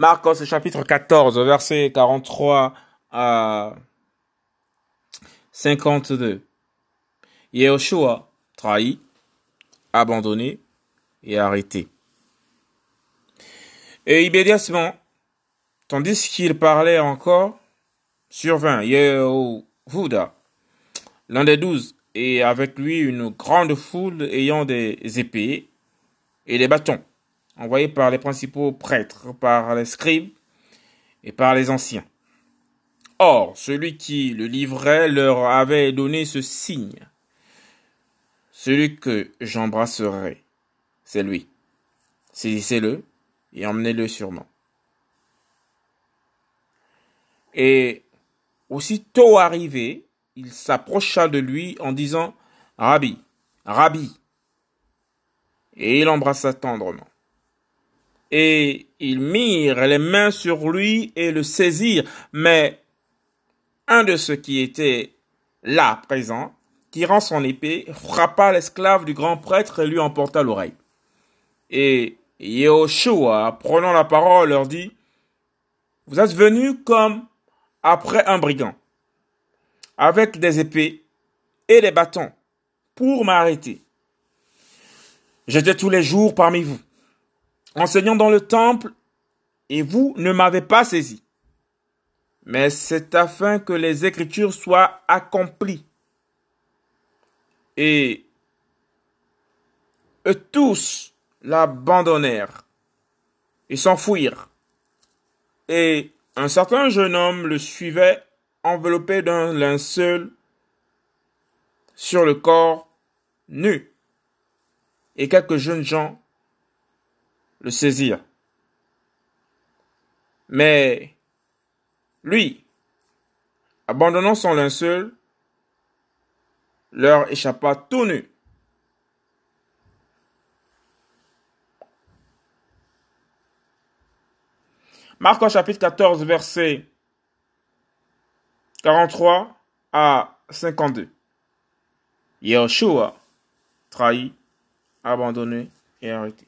Marcos chapitre 14, verset 43 à 52. Yehoshua trahi, abandonné et arrêté. Et immédiatement, tandis qu'il parlait encore, survint Yehuda, l'un des douze, et avec lui une grande foule ayant des épées et des bâtons, envoyés par les principaux prêtres, par les scribes et par les anciens. Or, celui qui le livrait leur avait donné ce signe. Celui que j'embrasserai, c'est lui. Saisissez-le et emmenez-le moi. Et aussitôt arrivé, il s'approcha de lui en disant Rabbi, Rabbi. Et il embrassa tendrement. Et ils mirent les mains sur lui et le saisirent, mais un de ceux qui étaient là présents, tirant son épée, frappa l'esclave du grand prêtre et lui emporta l'oreille. Et Yehoshua, prenant la parole, leur dit, Vous êtes venus comme après un brigand, avec des épées et des bâtons, pour m'arrêter. J'étais tous les jours parmi vous, enseignant dans le temple, et vous ne m'avez pas saisi mais c'est afin que les Écritures soient accomplies. Et eux tous l'abandonnèrent et s'enfuirent. Et un certain jeune homme le suivait enveloppé d'un linceul sur le corps nu. Et quelques jeunes gens le saisirent. Mais lui, abandonnant son linceul, leur échappa tout nu. Marc chapitre 14, verset 43 à 52. Yeshua, trahi, abandonné et arrêté.